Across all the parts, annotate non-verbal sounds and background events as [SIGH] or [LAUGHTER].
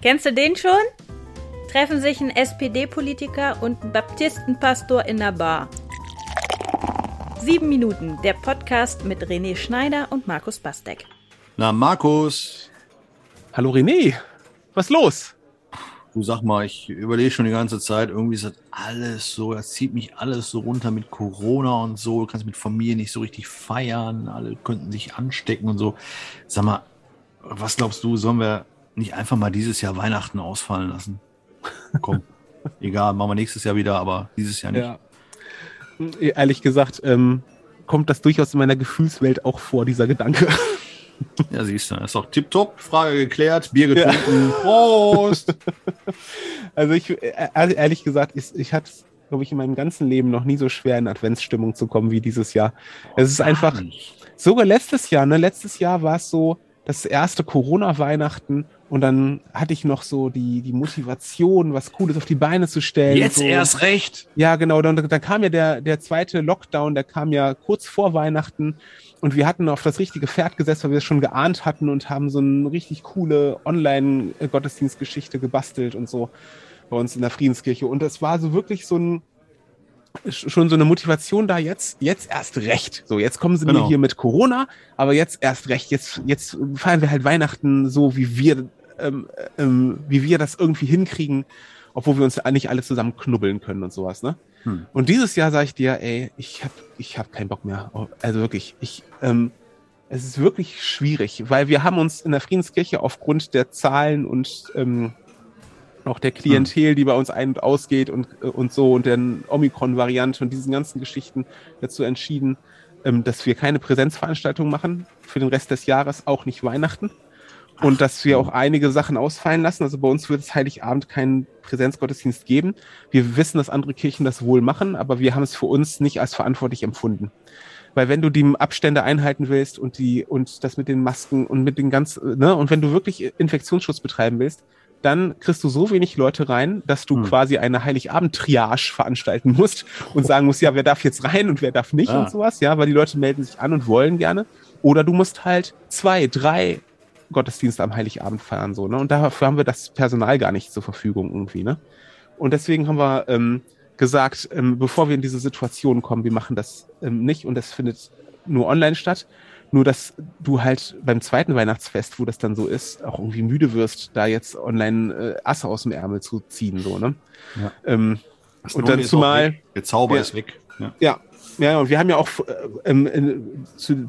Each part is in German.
Kennst du den schon? Treffen sich ein SPD-Politiker und ein Baptistenpastor in der Bar. Sieben Minuten, der Podcast mit René Schneider und Markus Bastek. Na, Markus. Hallo René, was los? Du sag mal, ich überlege schon die ganze Zeit, irgendwie ist das alles so, das zieht mich alles so runter mit Corona und so. Du kannst mit Familie nicht so richtig feiern, alle könnten sich anstecken und so. Sag mal, was glaubst du, sollen wir nicht einfach mal dieses Jahr Weihnachten ausfallen lassen? [LAUGHS] Komm, egal, machen wir nächstes Jahr wieder, aber dieses Jahr nicht. Ja. Ehrlich gesagt, ähm, kommt das durchaus in meiner Gefühlswelt auch vor, dieser Gedanke. [LAUGHS] Ja, siehst du, ist doch tipptopp. Frage geklärt, Bier getrunken. Ja. Prost! [LAUGHS] Also ich, äh, ehrlich gesagt, ich, ich hatte glaube ich, in meinem ganzen Leben noch nie so schwer in Adventsstimmung zu kommen wie dieses Jahr. Es ist einfach, sogar letztes Jahr, ne? Letztes Jahr war es so, das erste Corona-Weihnachten und dann hatte ich noch so die, die Motivation, was Cooles auf die Beine zu stellen. Jetzt so. erst recht. Ja, genau. Dann, dann kam ja der, der zweite Lockdown, der kam ja kurz vor Weihnachten und wir hatten auf das richtige Pferd gesetzt, weil wir es schon geahnt hatten und haben so eine richtig coole Online-Gottesdienstgeschichte gebastelt und so bei uns in der Friedenskirche. Und es war so wirklich so ein, schon so eine Motivation da jetzt, jetzt erst recht. So, jetzt kommen sie genau. mir hier mit Corona, aber jetzt erst recht. Jetzt, jetzt feiern wir halt Weihnachten so, wie wir, ähm, ähm, wie wir das irgendwie hinkriegen, obwohl wir uns nicht alle zusammen knubbeln können und sowas, ne? Hm. Und dieses Jahr sage ich dir, ey, ich hab, ich hab keinen Bock mehr. Also wirklich, ich, ähm, es ist wirklich schwierig, weil wir haben uns in der Friedenskirche aufgrund der Zahlen und ähm, auch der Klientel, die bei uns ein- und ausgeht und, äh, und so und der Omikron-Variante und diesen ganzen Geschichten dazu entschieden, ähm, dass wir keine Präsenzveranstaltungen machen für den Rest des Jahres, auch nicht Weihnachten. Und dass wir auch einige Sachen ausfallen lassen. Also bei uns wird es Heiligabend keinen Präsenzgottesdienst geben. Wir wissen, dass andere Kirchen das wohl machen, aber wir haben es für uns nicht als verantwortlich empfunden. Weil wenn du die Abstände einhalten willst und die und das mit den Masken und mit den ganz, ne, und wenn du wirklich Infektionsschutz betreiben willst, dann kriegst du so wenig Leute rein, dass du hm. quasi eine Heiligabend-Triage veranstalten musst und sagen musst, ja, wer darf jetzt rein und wer darf nicht ah. und sowas, ja, weil die Leute melden sich an und wollen gerne. Oder du musst halt zwei, drei Gottesdienste am Heiligabend feiern, so, ne? Und dafür haben wir das Personal gar nicht zur Verfügung irgendwie, ne? Und deswegen haben wir ähm, gesagt, ähm, bevor wir in diese Situation kommen, wir machen das ähm, nicht und das findet nur online statt. Nur, dass du halt beim zweiten Weihnachtsfest, wo das dann so ist, auch irgendwie müde wirst, da jetzt online äh, Asse aus dem Ärmel zu ziehen, so, ne? Ja. Ähm, und dann zumal. Der Zauber ja, ist weg. Ja. ja, ja, und wir haben ja auch äh, ähm, äh, zu,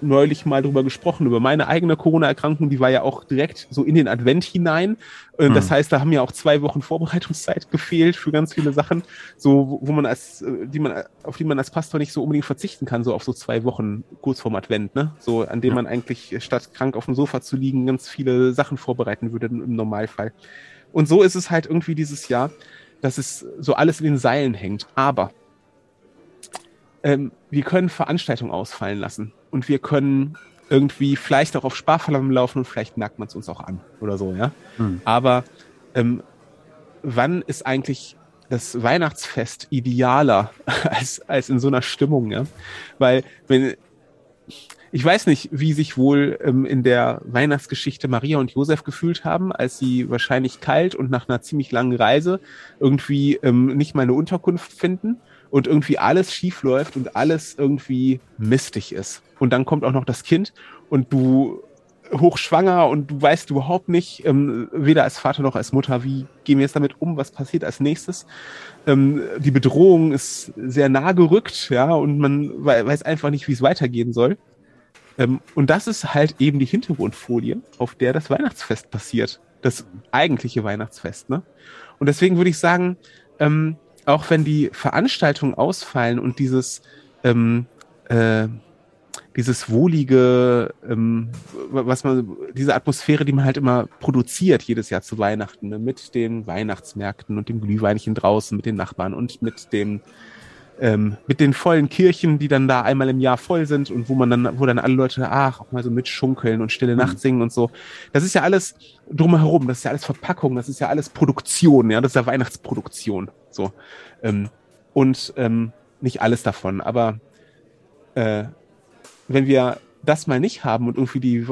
neulich mal drüber gesprochen, über meine eigene Corona-Erkrankung, die war ja auch direkt so in den Advent hinein. Äh, das mhm. heißt, da haben ja auch zwei Wochen Vorbereitungszeit [LAUGHS] gefehlt für ganz viele Sachen, so wo man als, äh, die man, auf die man als Pastor nicht so unbedingt verzichten kann, so auf so zwei Wochen kurz vorm Advent, ne? So, an dem ja. man eigentlich statt krank auf dem Sofa zu liegen, ganz viele Sachen vorbereiten würde im Normalfall. Und so ist es halt irgendwie dieses Jahr, dass es so alles in den Seilen hängt. Aber ähm, wir können Veranstaltungen ausfallen lassen und wir können irgendwie vielleicht auch auf Sparverlangen laufen und vielleicht merkt man es uns auch an oder so, ja. Hm. Aber ähm, wann ist eigentlich das Weihnachtsfest idealer [LAUGHS] als, als in so einer Stimmung, ja? Weil, wenn, ich weiß nicht, wie sich wohl ähm, in der Weihnachtsgeschichte Maria und Josef gefühlt haben, als sie wahrscheinlich kalt und nach einer ziemlich langen Reise irgendwie ähm, nicht mal eine Unterkunft finden und irgendwie alles schief läuft und alles irgendwie mistig ist. Und dann kommt auch noch das Kind und du hochschwanger und du weißt überhaupt nicht, ähm, weder als Vater noch als Mutter, wie gehen wir jetzt damit um, was passiert als nächstes. Ähm, die Bedrohung ist sehr nah gerückt, ja, und man weiß einfach nicht, wie es weitergehen soll. Ähm, und das ist halt eben die Hintergrundfolie, auf der das Weihnachtsfest passiert. Das eigentliche Weihnachtsfest, ne? Und deswegen würde ich sagen, ähm, auch wenn die Veranstaltungen ausfallen und dieses, ähm, äh, dieses wohlige, ähm, was man, diese Atmosphäre, die man halt immer produziert jedes Jahr zu Weihnachten, ne? mit den Weihnachtsmärkten und dem Glühweinchen draußen, mit den Nachbarn und mit dem ähm, mit den vollen Kirchen, die dann da einmal im Jahr voll sind und wo man dann, wo dann alle Leute, ach, auch mal so mitschunkeln und Stille mhm. Nacht singen und so. Das ist ja alles drumherum, das ist ja alles Verpackung, das ist ja alles Produktion, ja, das ist ja Weihnachtsproduktion. So. Ähm, und ähm, nicht alles davon, aber äh, wenn wir das mal nicht haben und irgendwie die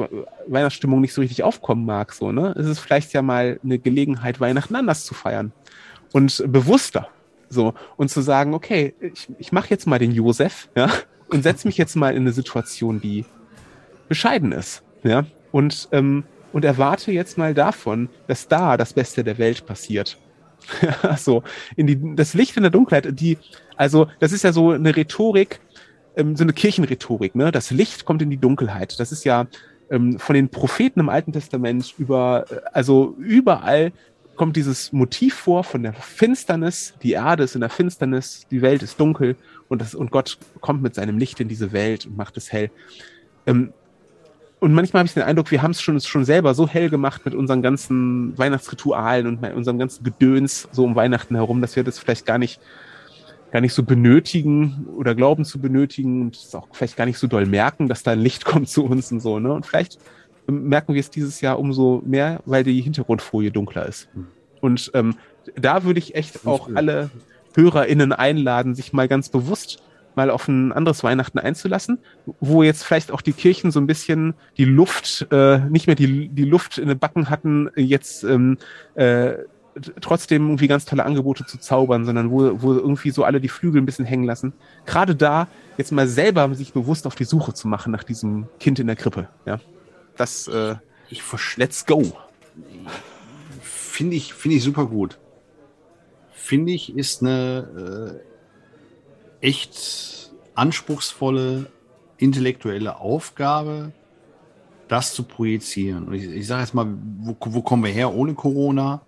Weihnachtsstimmung nicht so richtig aufkommen mag, so, ne, ist es vielleicht ja mal eine Gelegenheit, Weihnachten anders zu feiern und bewusster. So, und zu sagen, okay, ich, ich mache jetzt mal den Josef, ja, und setze mich jetzt mal in eine Situation, die bescheiden ist, ja, und, ähm, und erwarte jetzt mal davon, dass da das Beste der Welt passiert. [LAUGHS] so, in die, das Licht in der Dunkelheit, die, also, das ist ja so eine Rhetorik, ähm, so eine Kirchenrhetorik, ne? Das Licht kommt in die Dunkelheit. Das ist ja ähm, von den Propheten im Alten Testament über, äh, also überall kommt dieses Motiv vor von der Finsternis. Die Erde ist in der Finsternis, die Welt ist dunkel und, das, und Gott kommt mit seinem Licht in diese Welt und macht es hell. Ähm, und manchmal habe ich den Eindruck, wir haben es schon, schon selber so hell gemacht mit unseren ganzen Weihnachtsritualen und unserem ganzen Gedöns so um Weihnachten herum, dass wir das vielleicht gar nicht gar nicht so benötigen oder glauben zu benötigen und es auch vielleicht gar nicht so doll merken, dass da ein Licht [LAUGHS] kommt zu uns und so. Ne? Und vielleicht merken wir es dieses Jahr umso mehr, weil die Hintergrundfolie dunkler ist. Und ähm, da würde ich echt auch alle HörerInnen einladen, sich mal ganz bewusst mal auf ein anderes Weihnachten einzulassen, wo jetzt vielleicht auch die Kirchen so ein bisschen die Luft, äh, nicht mehr die, die Luft in den Backen hatten, jetzt ähm, äh, trotzdem irgendwie ganz tolle Angebote zu zaubern, sondern wo, wo irgendwie so alle die Flügel ein bisschen hängen lassen. Gerade da jetzt mal selber sich bewusst auf die Suche zu machen nach diesem Kind in der Krippe. Ja, das äh, ich let's go. Finde ich, finde ich super gut. Finde ich, ist eine äh, echt anspruchsvolle intellektuelle Aufgabe, das zu projizieren. Und ich, ich sage jetzt mal, wo, wo kommen wir her ohne Corona?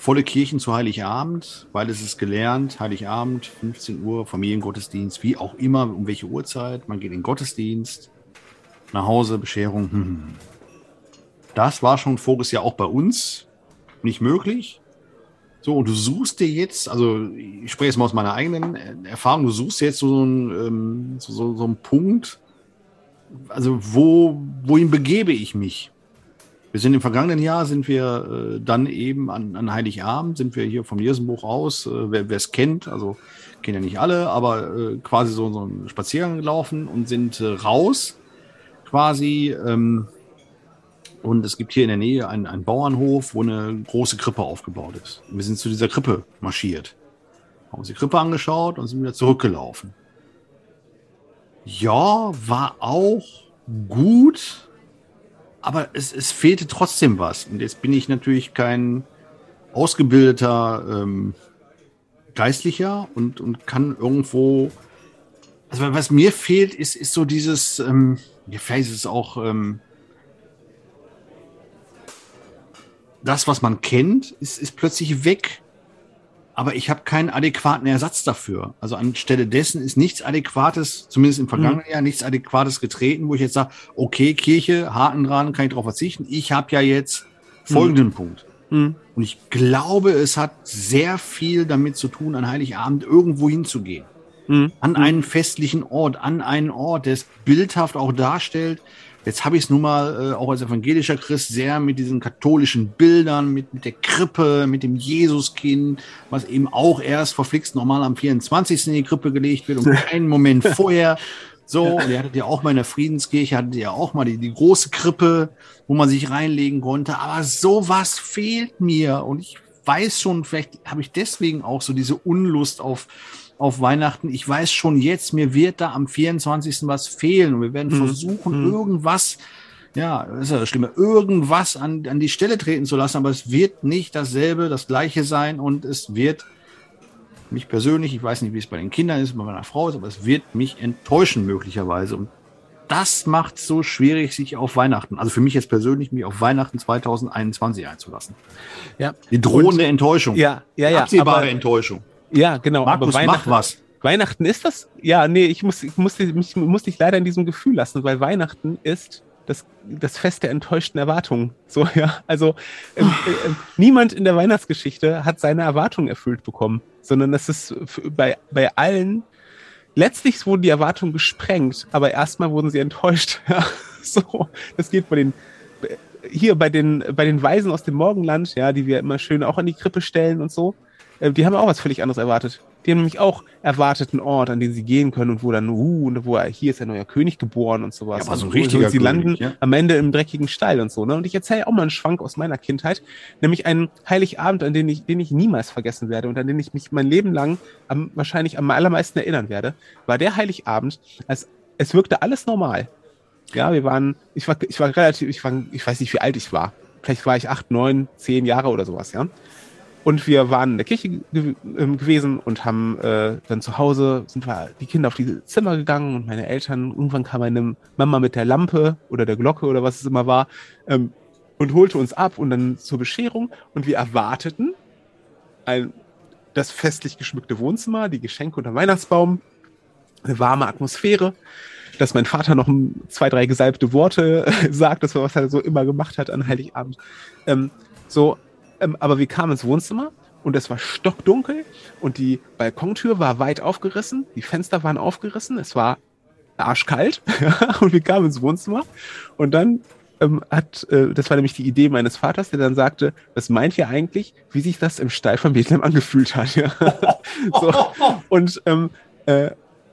volle Kirchen zu Heiligabend, weil es ist gelernt, Heiligabend, 15 Uhr, Familiengottesdienst, wie auch immer, um welche Uhrzeit. Man geht in den Gottesdienst, nach Hause, Bescherung. Hm, hm, hm. Das war schon voriges Jahr auch bei uns nicht möglich. So, und du suchst dir jetzt, also ich spreche jetzt mal aus meiner eigenen Erfahrung, du suchst jetzt so einen, ähm, so, so, so einen Punkt, also wo, wohin begebe ich mich? Wir sind im vergangenen Jahr, sind wir äh, dann eben an, an Heiligabend, sind wir hier vom Jesenbuch aus, äh, wer es kennt, also kennen ja nicht alle, aber äh, quasi so, so einen Spaziergang gelaufen und sind äh, raus quasi. Ähm, und es gibt hier in der Nähe einen, einen Bauernhof, wo eine große Krippe aufgebaut ist. Und wir sind zu dieser Krippe marschiert, haben uns die Krippe angeschaut und sind wieder zurückgelaufen. Ja, war auch gut, aber es, es fehlte trotzdem was. Und jetzt bin ich natürlich kein ausgebildeter ähm, Geistlicher und, und kann irgendwo. Also was mir fehlt, ist, ist so dieses, ähm, ja, vielleicht ist es auch ähm, das, was man kennt, ist, ist plötzlich weg aber ich habe keinen adäquaten Ersatz dafür. Also anstelle dessen ist nichts Adäquates, zumindest im vergangenen mhm. Jahr, nichts Adäquates getreten, wo ich jetzt sage, okay, Kirche, Haken dran, kann ich darauf verzichten. Ich habe ja jetzt folgenden mhm. Punkt. Mhm. Und ich glaube, es hat sehr viel damit zu tun, an Heiligabend irgendwo hinzugehen. Mhm. An einen festlichen Ort, an einen Ort, der es bildhaft auch darstellt, Jetzt habe ich es nun mal äh, auch als evangelischer Christ sehr mit diesen katholischen Bildern, mit, mit der Krippe, mit dem Jesuskind, was eben auch erst verflixt normal am 24. in die Krippe gelegt wird und [LAUGHS] keinen Moment vorher. So, und ihr hattet ja auch mal in der Friedenskirche, hattet ihr ja auch mal die, die große Krippe, wo man sich reinlegen konnte. Aber sowas fehlt mir. Und ich weiß schon, vielleicht habe ich deswegen auch so diese Unlust auf, auf Weihnachten. Ich weiß schon jetzt, mir wird da am 24. was fehlen und wir werden mhm. versuchen, mhm. irgendwas, ja, das ist ja das Schlimme, irgendwas an, an die Stelle treten zu lassen, aber es wird nicht dasselbe, das gleiche sein und es wird mich persönlich, ich weiß nicht, wie es bei den Kindern ist, bei meiner Frau ist, aber es wird mich enttäuschen möglicherweise und das macht es so schwierig, sich auf Weihnachten, also für mich jetzt persönlich, mich auf Weihnachten 2021 einzulassen. Ja. Die drohende und, Enttäuschung. Ja, ja, ja. Absehbare aber, Enttäuschung. Ja, genau. Markus, aber mach was. Weihnachten ist das? Ja, nee, ich muss, ich muss, ich muss dich leider in diesem Gefühl lassen, weil Weihnachten ist das, das Fest der enttäuschten Erwartungen. So, ja. Also ähm, äh, äh, niemand in der Weihnachtsgeschichte hat seine Erwartungen erfüllt bekommen, sondern das ist bei, bei allen, letztlich wurden die Erwartungen gesprengt, aber erstmal wurden sie enttäuscht. [LAUGHS] Ja. So, das geht bei den hier bei den, bei den Weisen aus dem Morgenland, ja, die wir immer schön auch an die Krippe stellen und so. Äh, die haben auch was völlig anderes erwartet. Die haben nämlich auch erwarteten Ort, an den sie gehen können und wo dann, uh, und wo hier ist der neue König geboren und sowas. Ja, aber so und ein richtiger sie König, landen ja. am Ende im dreckigen Stall und so. Ne? Und ich erzähle auch mal einen Schwank aus meiner Kindheit, nämlich einen Heiligabend, an den ich, den ich niemals vergessen werde und an den ich mich mein Leben lang am, wahrscheinlich am allermeisten erinnern werde, war der Heiligabend, als es wirkte alles normal. Ja, wir waren, ich war, ich war relativ, ich war, ich weiß nicht, wie alt ich war. Vielleicht war ich acht, neun, zehn Jahre oder sowas, ja. Und wir waren in der Kirche ge ähm, gewesen und haben äh, dann zu Hause, sind wir die Kinder auf die Zimmer gegangen und meine Eltern, irgendwann kam meine Mama mit der Lampe oder der Glocke oder was es immer war, ähm, und holte uns ab und dann zur Bescherung und wir erwarteten ein, das festlich geschmückte Wohnzimmer, die Geschenke unter dem Weihnachtsbaum, eine warme Atmosphäre, dass mein Vater noch zwei, drei gesalbte Worte [LAUGHS] sagt, das war, was er so immer gemacht hat an Heiligabend. Ähm, so, ähm, aber wir kamen ins Wohnzimmer und es war stockdunkel und die Balkontür war weit aufgerissen, die Fenster waren aufgerissen, es war arschkalt [LAUGHS] und wir kamen ins Wohnzimmer und dann ähm, hat, äh, das war nämlich die Idee meines Vaters, der dann sagte, was meint ihr eigentlich, wie sich das im Stall von Bethlehem angefühlt hat? [LAUGHS] So, und, ähm, äh,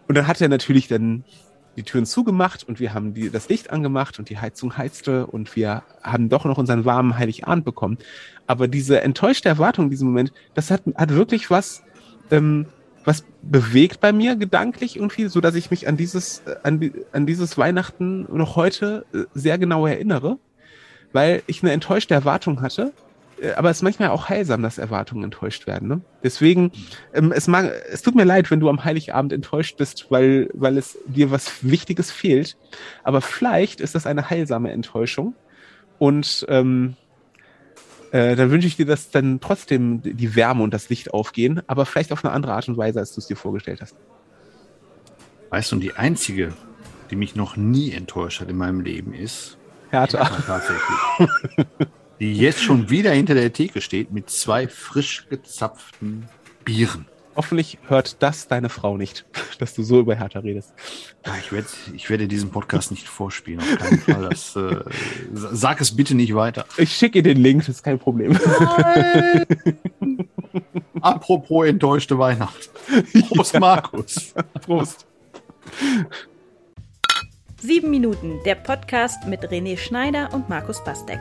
und dann hat er natürlich dann die Türen zugemacht und wir haben die, das Licht angemacht und die Heizung heizte und wir haben doch noch unseren warmen Heiligabend bekommen. Aber diese enttäuschte Erwartung in diesem Moment, das hat, hat wirklich was, ähm, was bewegt bei mir gedanklich irgendwie, so dass ich mich an dieses, äh, an, an dieses Weihnachten noch heute äh, sehr genau erinnere, weil ich eine enttäuschte Erwartung hatte. Äh, Aber es ist manchmal auch heilsam, dass Erwartungen enttäuscht werden. Ne? Deswegen, ähm, es, mag, es tut mir leid, wenn du am Heiligabend enttäuscht bist, weil, weil es dir was Wichtiges fehlt. Aber vielleicht ist das eine heilsame Enttäuschung. Und ähm, äh, dann wünsche ich dir, dass dann trotzdem die Wärme und das Licht aufgehen, aber vielleicht auf eine andere Art und Weise, als du es dir vorgestellt hast. Weißt du, und die einzige, die mich noch nie enttäuscht hat in meinem Leben, ist Hertha. Ja, tatsächlich. [LAUGHS] Die jetzt schon wieder hinter der Theke steht mit zwei frisch gezapften Bieren. Hoffentlich hört das deine Frau nicht, [LAUGHS] dass du so über Hertha redest. Ja, ich, werd, ich werde diesen Podcast nicht vorspielen, auf keinen Fall. Das, äh, sag es bitte nicht weiter. Ich schicke dir den Link, das ist kein Problem. [LAUGHS] Apropos enttäuschte Weihnachten. Prost, Markus. [LAUGHS] Prost. Sieben Minuten, der Podcast mit René Schneider und Markus Bastek.